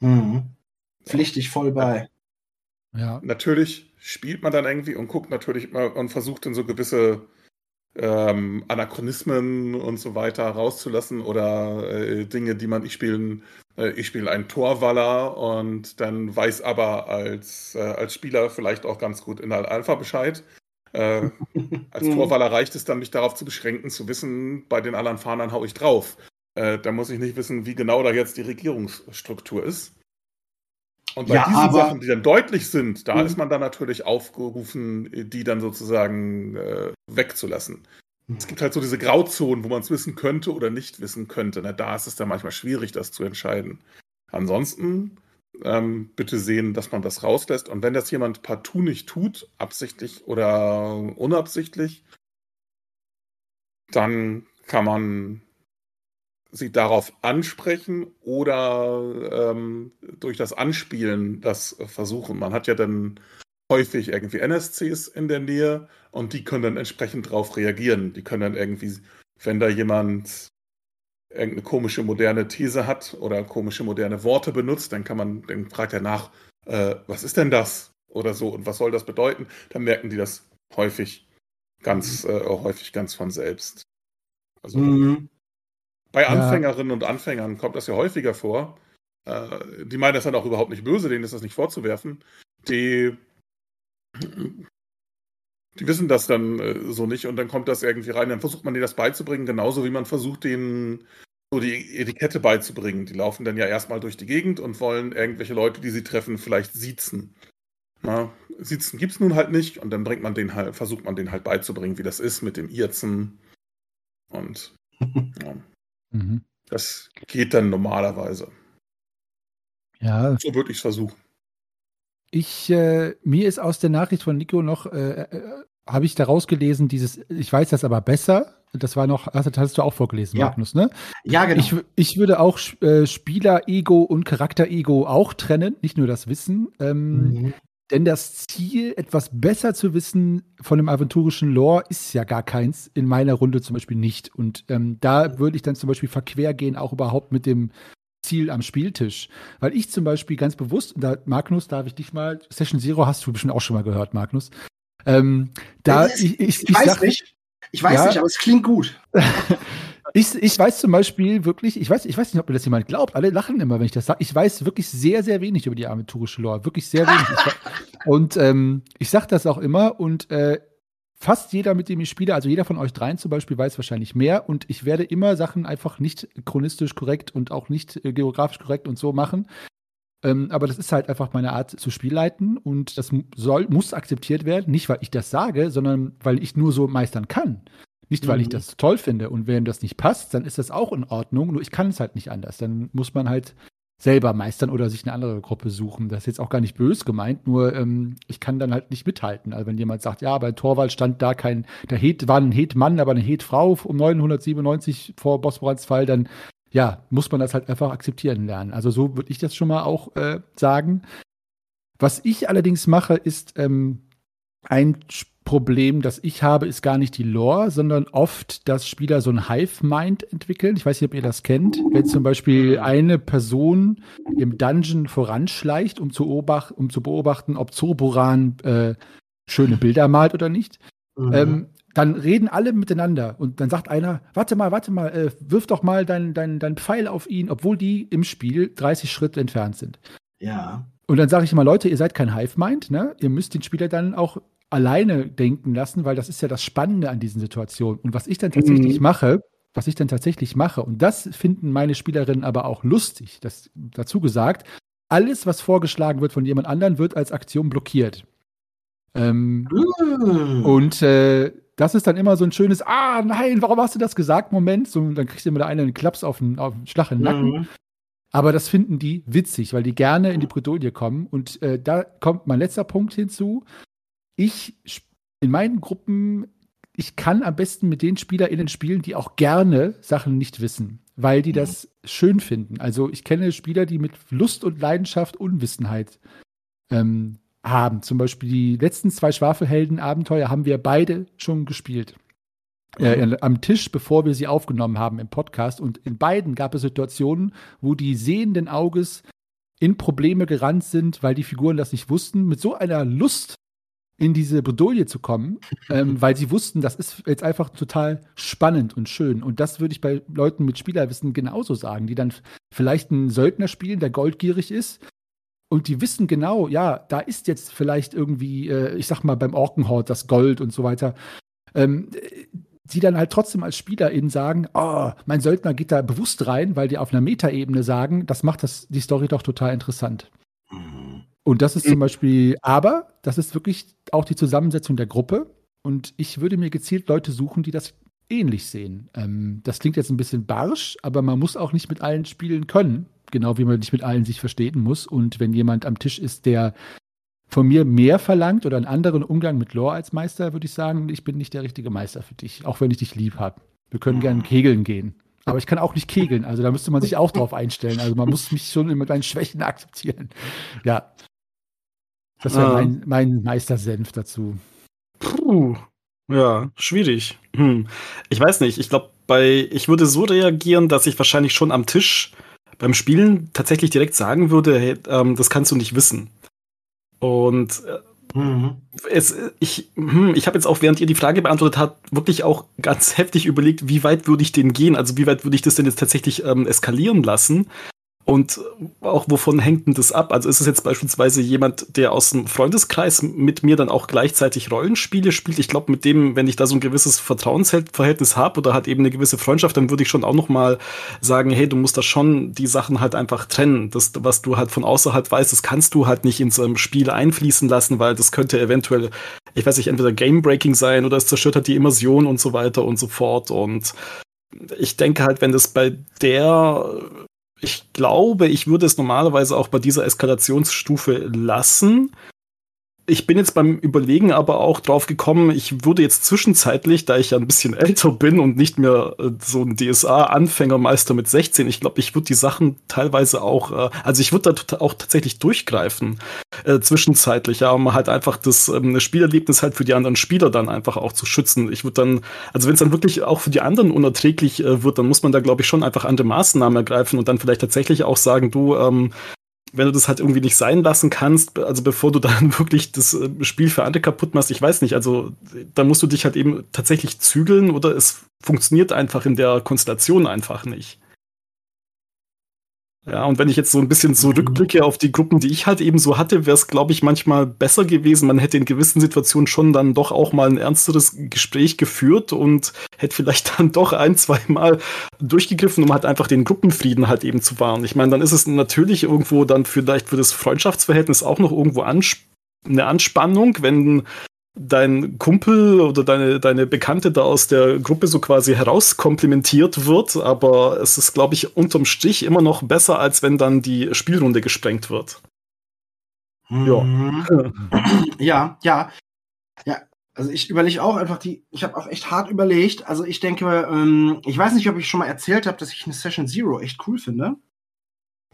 Mhm. Pflichtig voll bei. Ja. Natürlich spielt man dann irgendwie und guckt natürlich mal und versucht dann so gewisse ähm, Anachronismen und so weiter rauszulassen oder äh, Dinge, die man, ich spiele äh, ich spiele einen Torwaller und dann weiß aber als, äh, als Spieler vielleicht auch ganz gut in der Alpha Bescheid äh, als mhm. Torwaller reicht es dann, mich darauf zu beschränken, zu wissen, bei den anderen Fahnern hau ich drauf. Äh, da muss ich nicht wissen, wie genau da jetzt die Regierungsstruktur ist. Und bei ja, diesen aber, Sachen, die dann deutlich sind, da mhm. ist man dann natürlich aufgerufen, die dann sozusagen äh, wegzulassen. Mhm. Es gibt halt so diese Grauzonen, wo man es wissen könnte oder nicht wissen könnte. Na, da ist es dann manchmal schwierig, das zu entscheiden. Ansonsten ähm, bitte sehen, dass man das rauslässt. Und wenn das jemand partout nicht tut, absichtlich oder unabsichtlich, dann kann man sie darauf ansprechen oder ähm, durch das Anspielen das versuchen. Man hat ja dann häufig irgendwie NSCs in der Nähe und die können dann entsprechend darauf reagieren. Die können dann irgendwie, wenn da jemand irgendeine komische moderne These hat oder komische moderne Worte benutzt, dann kann man, dann fragt er nach, äh, was ist denn das? Oder so und was soll das bedeuten? Dann merken die das häufig ganz, mhm. äh, häufig ganz von selbst. Also, mhm. bei Anfängerinnen ja. und Anfängern kommt das ja häufiger vor. Äh, die meinen das dann auch überhaupt nicht böse, denen ist das nicht vorzuwerfen. Die, die wissen das dann äh, so nicht und dann kommt das irgendwie rein. Dann versucht man denen das beizubringen, genauso wie man versucht, denen so die Etikette beizubringen. Die laufen dann ja erstmal durch die Gegend und wollen irgendwelche Leute, die sie treffen, vielleicht siezen. Na, Sitzen gibt es nun halt nicht und dann bringt man den halt, versucht man den halt beizubringen, wie das ist mit dem Irzen. Und ja. (laughs) mhm. das geht dann normalerweise. Ja. So würde ich es versuchen. Ich, äh, mir ist aus der Nachricht von Nico noch, äh, äh, habe ich daraus gelesen, dieses, ich weiß das aber besser. Das war noch, das hast du auch vorgelesen, ja. Magnus, ne? Ja, genau. Ich, ich würde auch äh, Spieler-Ego und Charakter-Ego auch trennen, nicht nur das Wissen. Ähm, mhm. Denn das Ziel, etwas besser zu wissen von dem aventurischen Lore, ist ja gar keins, in meiner Runde zum Beispiel nicht. Und ähm, da würde ich dann zum Beispiel verquer gehen, auch überhaupt mit dem Ziel am Spieltisch. Weil ich zum Beispiel ganz bewusst, da, Magnus, darf ich dich mal, Session Zero hast du bestimmt auch schon mal gehört, Magnus. Ähm, da, ist, ich, ich, ich, weiß sag, nicht. Ich weiß ja, nicht, aber es klingt gut. (laughs) Ich, ich weiß zum Beispiel wirklich, ich weiß, ich weiß nicht, ob mir das jemand glaubt. Alle lachen immer, wenn ich das sage. Ich weiß wirklich sehr, sehr wenig über die aventurische Lore. Wirklich sehr wenig. (laughs) und ähm, ich sage das auch immer und äh, fast jeder, mit dem ich spiele, also jeder von euch dreien zum Beispiel, weiß wahrscheinlich mehr. Und ich werde immer Sachen einfach nicht chronistisch korrekt und auch nicht äh, geografisch korrekt und so machen. Ähm, aber das ist halt einfach meine Art zu Spielleiten und das soll, muss akzeptiert werden. Nicht, weil ich das sage, sondern weil ich nur so meistern kann. Nicht, weil mhm. ich das toll finde. Und wenn das nicht passt, dann ist das auch in Ordnung. Nur ich kann es halt nicht anders. Dann muss man halt selber meistern oder sich eine andere Gruppe suchen. Das ist jetzt auch gar nicht bös gemeint, nur ähm, ich kann dann halt nicht mithalten. Also wenn jemand sagt, ja, bei Torwald stand da kein, der Het war ein Het-Mann, aber eine Het-Frau um 997 vor Bosporans Fall, dann ja, muss man das halt einfach akzeptieren lernen. Also so würde ich das schon mal auch äh, sagen. Was ich allerdings mache, ist ähm, ein Problem, das ich habe, ist gar nicht die Lore, sondern oft, dass Spieler so ein Hive-Mind entwickeln. Ich weiß nicht, ob ihr das kennt. Wenn zum Beispiel eine Person im Dungeon voranschleicht, um zu, um zu beobachten, ob Zurburan äh, schöne Bilder malt oder nicht, mhm. ähm, dann reden alle miteinander und dann sagt einer, warte mal, warte mal, äh, wirf doch mal deinen dein, dein Pfeil auf ihn, obwohl die im Spiel 30 Schritte entfernt sind. Ja. Und dann sage ich immer, Leute, ihr seid kein Hive-Mind, ne? Ihr müsst den Spieler dann auch alleine denken lassen, weil das ist ja das Spannende an diesen Situationen. Und was ich dann tatsächlich mhm. mache, was ich dann tatsächlich mache, und das finden meine Spielerinnen aber auch lustig, das dazu gesagt, alles, was vorgeschlagen wird von jemand anderem, wird als Aktion blockiert. Ähm, mhm. Und äh, das ist dann immer so ein schönes, ah nein, warum hast du das gesagt? Moment, so, dann kriegst du immer der eine einen Klaps auf den, auf den Schlag in den Nacken. Mhm. Aber das finden die witzig, weil die gerne in die Bredouille kommen. Und äh, da kommt mein letzter Punkt hinzu ich in meinen Gruppen, ich kann am besten mit den SpielerInnen spielen, die auch gerne Sachen nicht wissen, weil die mhm. das schön finden. Also ich kenne Spieler, die mit Lust und Leidenschaft Unwissenheit ähm, haben. Zum Beispiel die letzten zwei Schwafelhelden-Abenteuer haben wir beide schon gespielt. Äh, mhm. am Tisch, bevor wir sie aufgenommen haben im Podcast. Und in beiden gab es Situationen, wo die sehenden Auges in Probleme gerannt sind, weil die Figuren das nicht wussten, mit so einer Lust in diese Bredouille zu kommen, ähm, (laughs) weil sie wussten, das ist jetzt einfach total spannend und schön. Und das würde ich bei Leuten mit Spielerwissen genauso sagen, die dann vielleicht einen Söldner spielen, der goldgierig ist. Und die wissen genau, ja, da ist jetzt vielleicht irgendwie, äh, ich sag mal, beim Orkenhort das Gold und so weiter. Ähm, die dann halt trotzdem als SpielerInnen sagen, oh, mein Söldner geht da bewusst rein, weil die auf einer Metaebene sagen, das macht das, die Story doch total interessant. Und das ist zum mhm. Beispiel, aber das ist wirklich auch die Zusammensetzung der Gruppe. Und ich würde mir gezielt Leute suchen, die das ähnlich sehen. Ähm, das klingt jetzt ein bisschen barsch, aber man muss auch nicht mit allen spielen können. Genau wie man nicht mit allen sich verstehen muss. Und wenn jemand am Tisch ist, der von mir mehr verlangt oder einen anderen Umgang mit Lore als Meister, würde ich sagen, ich bin nicht der richtige Meister für dich, auch wenn ich dich lieb habe. Wir können gerne kegeln gehen. Aber ich kann auch nicht kegeln, also da müsste man sich auch drauf einstellen. Also man muss mich schon mit meinen Schwächen akzeptieren. Ja, das wäre ah. mein, mein Meistersenf dazu. Puh. Ja, schwierig. Hm. Ich weiß nicht. Ich glaube, bei ich würde so reagieren, dass ich wahrscheinlich schon am Tisch beim Spielen tatsächlich direkt sagen würde, hey, ähm, das kannst du nicht wissen. Und äh, Mhm. Es, ich hm, ich habe jetzt auch, während ihr die Frage beantwortet habt, wirklich auch ganz (laughs) heftig überlegt, wie weit würde ich denn gehen? Also wie weit würde ich das denn jetzt tatsächlich ähm, eskalieren lassen? Und auch wovon hängt denn das ab? Also ist es jetzt beispielsweise jemand, der aus dem Freundeskreis mit mir dann auch gleichzeitig Rollenspiele spielt? Ich glaube, mit dem, wenn ich da so ein gewisses Vertrauensverhältnis habe oder hat eben eine gewisse Freundschaft, dann würde ich schon auch noch mal sagen, hey, du musst da schon die Sachen halt einfach trennen. Das, was du halt von außerhalb weißt, das kannst du halt nicht in so einem Spiel einfließen lassen, weil das könnte eventuell, ich weiß nicht, entweder Game-Breaking sein oder es zerstört halt die Immersion und so weiter und so fort. Und ich denke halt, wenn das bei der ich glaube, ich würde es normalerweise auch bei dieser Eskalationsstufe lassen. Ich bin jetzt beim Überlegen aber auch drauf gekommen, ich würde jetzt zwischenzeitlich, da ich ja ein bisschen älter bin und nicht mehr äh, so ein DSA-Anfängermeister mit 16, ich glaube, ich würde die Sachen teilweise auch, äh, also ich würde da auch tatsächlich durchgreifen, äh, zwischenzeitlich, ja, um halt einfach das ähm, Spielerlebnis halt für die anderen Spieler dann einfach auch zu schützen. Ich würde dann, also wenn es dann wirklich auch für die anderen unerträglich äh, wird, dann muss man da, glaube ich, schon einfach andere Maßnahmen ergreifen und dann vielleicht tatsächlich auch sagen, du, ähm, wenn du das halt irgendwie nicht sein lassen kannst, also bevor du (laughs) dann wirklich das äh, Spiel für andere kaputt machst, ich weiß nicht, also da musst du dich halt eben tatsächlich zügeln oder es funktioniert einfach in der Konstellation einfach nicht. Ja, und wenn ich jetzt so ein bisschen zurückblicke mhm. auf die Gruppen, die ich halt eben so hatte, wäre es, glaube ich, manchmal besser gewesen. Man hätte in gewissen Situationen schon dann doch auch mal ein ernsteres Gespräch geführt und hätte vielleicht (laughs) dann doch ein, zwei Mal durchgegriffen, um halt einfach den Gruppenfrieden halt eben zu wahren. Ich meine, dann ist es natürlich irgendwo dann vielleicht für das Freundschaftsverhältnis auch noch irgendwo ansp eine Anspannung, wenn dein Kumpel oder deine, deine Bekannte da aus der Gruppe so quasi herauskomplimentiert wird, aber es ist, glaube ich, unterm Strich immer noch besser, als wenn dann die Spielrunde gesprengt wird. Ja. Mhm. (clears throat) Ja, ja. Ja, also ich überlege auch einfach die, ich habe auch echt hart überlegt. Also ich denke, ähm, ich weiß nicht, ob ich schon mal erzählt habe, dass ich eine Session Zero echt cool finde.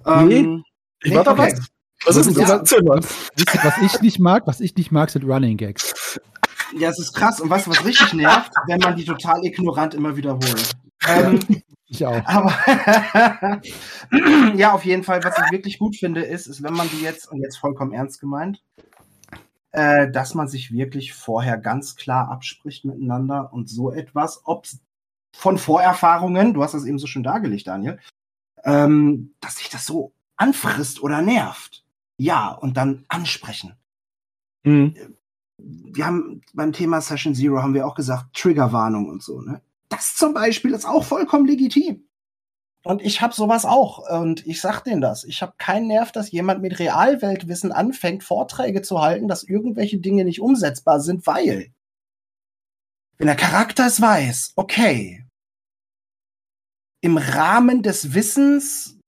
Nee, ähm, ich nee, war dabei. Okay. Was ist denn ja. Was ich nicht mag, was ich nicht mag, sind Running Gags. Ja, es ist krass. Und weißt du, was richtig nervt? (laughs) Wenn man die total ignorant immer wiederholt. Ähm, ich auch. Aber (laughs) ja, auf jeden Fall, was ich wirklich gut finde, ist, ist, wenn man die jetzt, und jetzt vollkommen ernst gemeint, äh, dass man sich wirklich vorher ganz klar abspricht miteinander und so etwas, ob von Vorerfahrungen, du hast das eben so schön dargelegt, Daniel, ähm, dass sich das so anfrisst oder nervt ja und dann ansprechen. Mhm. Wir haben beim Thema Session Zero haben wir auch gesagt, Triggerwarnung und so. Ne? Das zum Beispiel ist auch vollkommen legitim. Und ich habe sowas auch. Und ich sag denen das. Ich habe keinen Nerv, dass jemand mit Realweltwissen anfängt, Vorträge zu halten, dass irgendwelche Dinge nicht umsetzbar sind, weil wenn der Charakter es weiß, okay, im Rahmen des Wissens,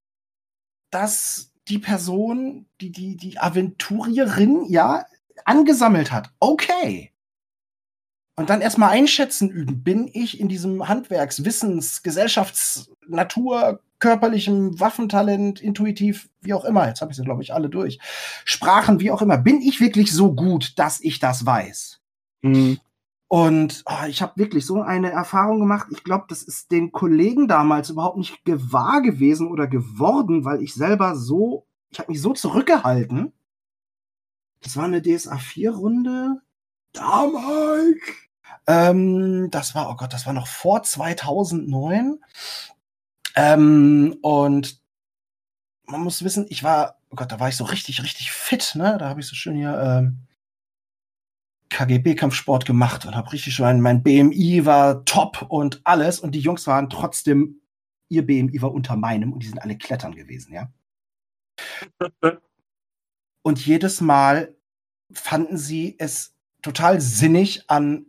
dass die Person, die, die, die Aventurierin, ja, angesammelt hat. Okay. Und dann erstmal einschätzen üben. Bin ich in diesem Handwerks-, Wissens-, Gesellschafts-, Natur-, körperlichem Waffentalent, intuitiv, wie auch immer, jetzt habe ich sie, glaube ich, alle durch. Sprachen, wie auch immer. Bin ich wirklich so gut, dass ich das weiß? Mhm. Und oh, ich habe wirklich so eine Erfahrung gemacht. Ich glaube, das ist den Kollegen damals überhaupt nicht gewahr gewesen oder geworden, weil ich selber so, ich habe mich so zurückgehalten. Das war eine DSA 4 Runde. Damals. Ähm, das war, oh Gott, das war noch vor 2009. Ähm, und man muss wissen, ich war, oh Gott, da war ich so richtig, richtig fit, ne? Da habe ich so schön hier ähm, KGB-Kampfsport gemacht und habe richtig schon, mein BMI war top und alles und die Jungs waren trotzdem, ihr BMI war unter meinem und die sind alle klettern gewesen, ja. (laughs) und jedes Mal fanden sie es total sinnig an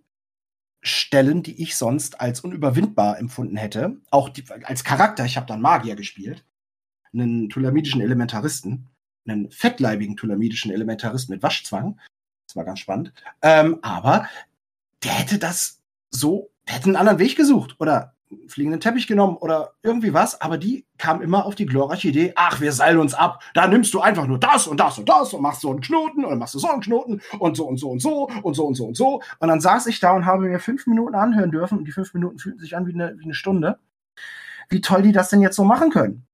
Stellen, die ich sonst als unüberwindbar empfunden hätte. Auch die, als Charakter, ich habe dann Magier gespielt, einen tulamidischen Elementaristen, einen fettleibigen tulamidischen Elementaristen mit Waschzwang das ganz spannend. Ähm, aber der hätte das so, der hätte einen anderen Weg gesucht oder einen fliegenden Teppich genommen oder irgendwie was, aber die kam immer auf die glorreiche Idee, ach, wir seilen uns ab, da nimmst du einfach nur das und das und das und machst so einen Knoten oder machst du so einen Knoten und so und so und so und so und so und so. Und dann saß ich da und habe mir fünf Minuten anhören dürfen und die fünf Minuten fühlten sich an wie eine, wie eine Stunde. Wie toll die das denn jetzt so machen können.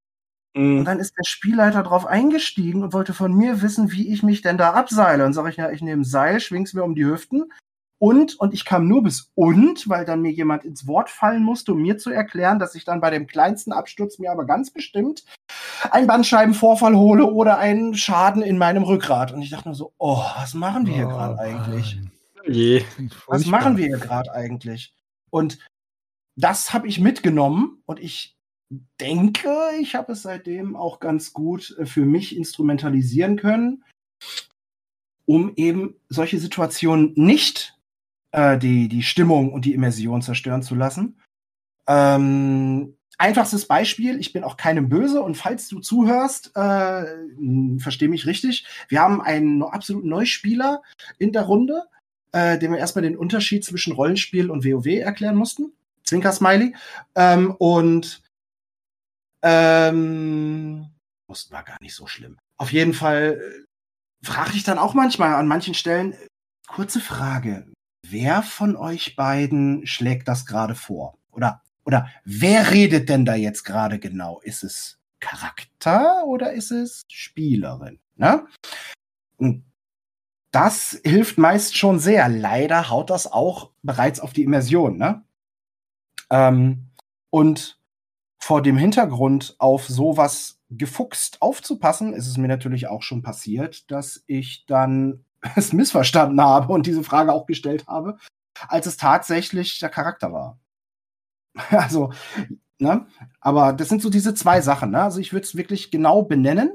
Mhm. Und dann ist der Spielleiter drauf eingestiegen und wollte von mir wissen, wie ich mich denn da abseile. Und sage ich, ja, ich nehme Seil, schwing's mir um die Hüften. Und, und ich kam nur bis und, weil dann mir jemand ins Wort fallen musste, um mir zu erklären, dass ich dann bei dem kleinsten Absturz mir aber ganz bestimmt einen Bandscheibenvorfall hole oder einen Schaden in meinem Rückgrat. Und ich dachte nur so, oh, was machen wir hier oh, gerade eigentlich? Je. Was machen wir hier gerade eigentlich? Und das habe ich mitgenommen und ich denke, ich habe es seitdem auch ganz gut äh, für mich instrumentalisieren können, um eben solche Situationen nicht äh, die, die Stimmung und die Immersion zerstören zu lassen. Ähm, einfachstes Beispiel, ich bin auch keinem böse und falls du zuhörst, äh, versteh mich richtig, wir haben einen absoluten Neuspieler in der Runde, äh, dem wir erstmal den Unterschied zwischen Rollenspiel und WoW erklären mussten. Zwinker-Smiley. Ähm, und ähm, mussten war gar nicht so schlimm. Auf jeden Fall äh, frage ich dann auch manchmal an manchen Stellen, äh, kurze Frage, wer von euch beiden schlägt das gerade vor? Oder, oder wer redet denn da jetzt gerade genau? Ist es Charakter oder ist es Spielerin? Ne? Und das hilft meist schon sehr. Leider haut das auch bereits auf die Immersion. Ne? Ähm, und vor dem Hintergrund auf sowas gefuchst aufzupassen, ist es mir natürlich auch schon passiert, dass ich dann (laughs) es missverstanden habe und diese Frage auch gestellt habe, als es tatsächlich der Charakter war. (laughs) Also, ne? Aber das sind so diese zwei Sachen. Ne? Also ich würde es wirklich genau benennen.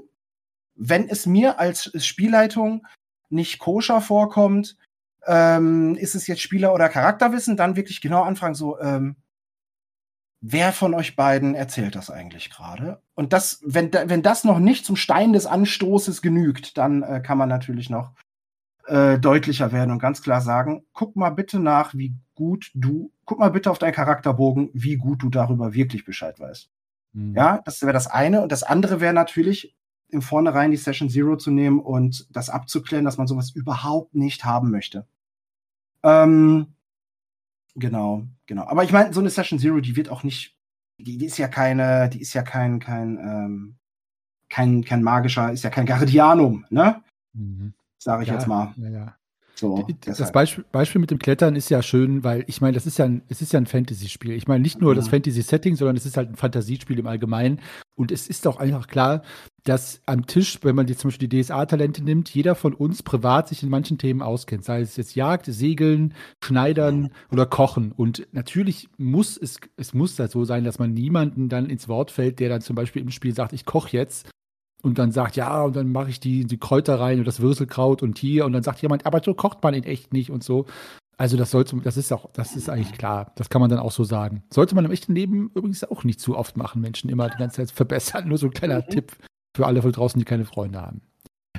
Wenn es mir als Spielleitung nicht koscher vorkommt, ähm, ist es jetzt Spieler- oder Charakterwissen, dann wirklich genau anfragen, so, ähm, wer von euch beiden erzählt das eigentlich gerade? Und das, wenn, wenn das noch nicht zum Stein des Anstoßes genügt, dann äh, kann man natürlich noch äh, deutlicher werden und ganz klar sagen, guck mal bitte nach, wie gut du, guck mal bitte auf deinen Charakterbogen, wie gut du darüber wirklich Bescheid weißt. Mhm. Ja, das wäre das eine. Und das andere wäre natürlich, im Vornherein die Session Zero zu nehmen und das abzuklären, dass man sowas überhaupt nicht haben möchte. Ähm, genau, genau. Aber ich meine, so eine Session Zero, die wird auch nicht, die, die ist ja keine, die ist ja kein, kein, ähm, kein, kein magischer, ist ja kein Guardianum, ne? Mhm sage ich ja, jetzt mal. Ja, ja. So, das Beispiel, Beispiel, mit dem Klettern ist ja schön, weil ich meine, das ist ja ein, es ist ja ein Fantasy-Spiel. Ich meine nicht nur das Fantasy-Setting, sondern es ist halt ein Fantasiespiel im Allgemeinen. Und es ist auch einfach klar, dass am Tisch, wenn man jetzt zum Beispiel die DSA-Talente nimmt, jeder von uns privat sich in manchen Themen auskennt. Sei es jetzt Jagd, Segeln, Schneidern oder Kochen. Und natürlich muss es, es muss das so sein, dass man niemanden dann ins Wort fällt, der dann zum Beispiel im Spiel sagt, ich koche jetzt und dann sagt, ja, und dann mache ich die, die Kräuter rein und das Würzelkraut und hier und dann sagt jemand, aber so kocht man in echt nicht und so. Also das sollte, das ist auch, das ist eigentlich klar. Das kann man dann auch so sagen. Sollte man im echten Leben übrigens auch nicht zu oft machen, Menschen immer die ganze Zeit verbessern. (laughs) Nur so ein kleiner mhm. Tipp für alle von draußen, die keine Freunde haben.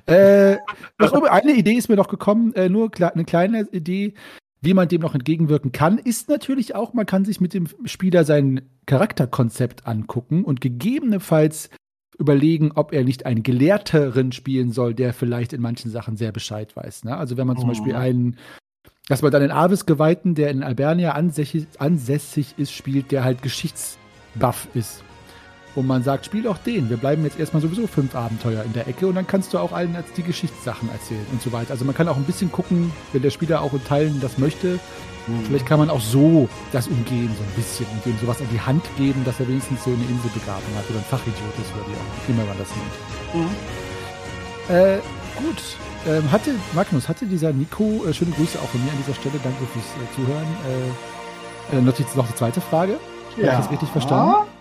Äh, noch eine Idee ist mir noch gekommen, äh, nur eine kleine Idee, wie man dem noch entgegenwirken kann, ist natürlich auch, man kann sich mit dem Spieler sein Charakterkonzept angucken und gegebenenfalls überlegen, ob er nicht einen Gelehrteren spielen soll, der vielleicht in manchen Sachen sehr Bescheid weiß. Ne? Also wenn man zum oh. Beispiel einen, dass man dann einen Avis-Geweihten, der in Albernia ansässig, ansässig ist, spielt, der halt Geschichtsbuff ist. Und man sagt, spiel auch den. Wir bleiben jetzt erstmal sowieso fünf Abenteuer in der Ecke und dann kannst du auch allen die Geschichtssachen erzählen und so weiter. Also man kann auch ein bisschen gucken, wenn der Spieler auch in Teilen das möchte, Mhm. Vielleicht kann man auch so das umgehen, so ein bisschen, und dem sowas an die Hand geben, dass er wenigstens so eine Insel begraben hat oder ein Fachidiot ist oder wie auch immer man das nennt. Mhm. Äh, gut. Ähm, hatte, Magnus, hatte dieser Nico, äh, schöne Grüße auch von mir an dieser Stelle, danke fürs äh, Zuhören. Äh, äh noch, die, noch die zweite Frage. Ja. Habe ich das richtig verstanden?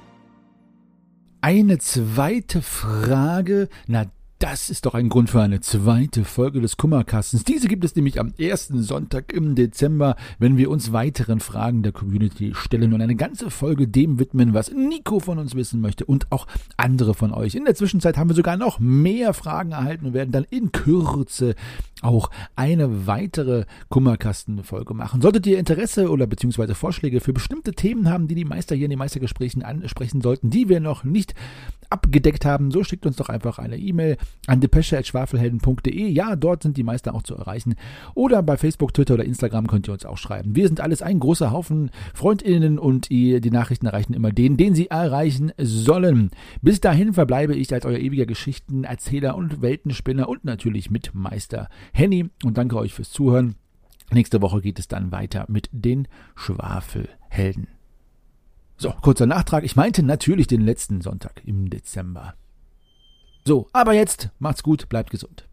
Eine zweite Frage. Na, das ist doch ein Grund für eine zweite Folge des Kummerkastens. Diese gibt es nämlich am ersten Sonntag im Dezember, wenn wir uns weiteren Fragen der Community stellen und eine ganze Folge dem widmen, was Nico von uns wissen möchte und auch andere von euch. In der Zwischenzeit haben wir sogar noch mehr Fragen erhalten und werden dann in Kürze auch eine weitere Kummerkastenfolge machen. Solltet ihr Interesse oder beziehungsweise Vorschläge für bestimmte Themen haben, die die Meister hier in den Meistergesprächen ansprechen sollten, die wir noch nicht abgedeckt haben, so schickt uns doch einfach eine E-Mail an depesche.schwafelhelden.de. Ja, dort sind die Meister auch zu erreichen. Oder bei Facebook, Twitter oder Instagram könnt ihr uns auch schreiben. Wir sind alles ein großer Haufen FreundInnen und die Nachrichten erreichen immer den, den sie erreichen sollen. Bis dahin verbleibe ich als euer ewiger Geschichtenerzähler und Weltenspinner und natürlich mit Meister Henny und danke euch fürs Zuhören. Nächste Woche geht es dann weiter mit den Schwafelhelden. So, kurzer Nachtrag. Ich meinte natürlich den letzten Sonntag im Dezember. So, aber jetzt macht's gut, bleibt gesund.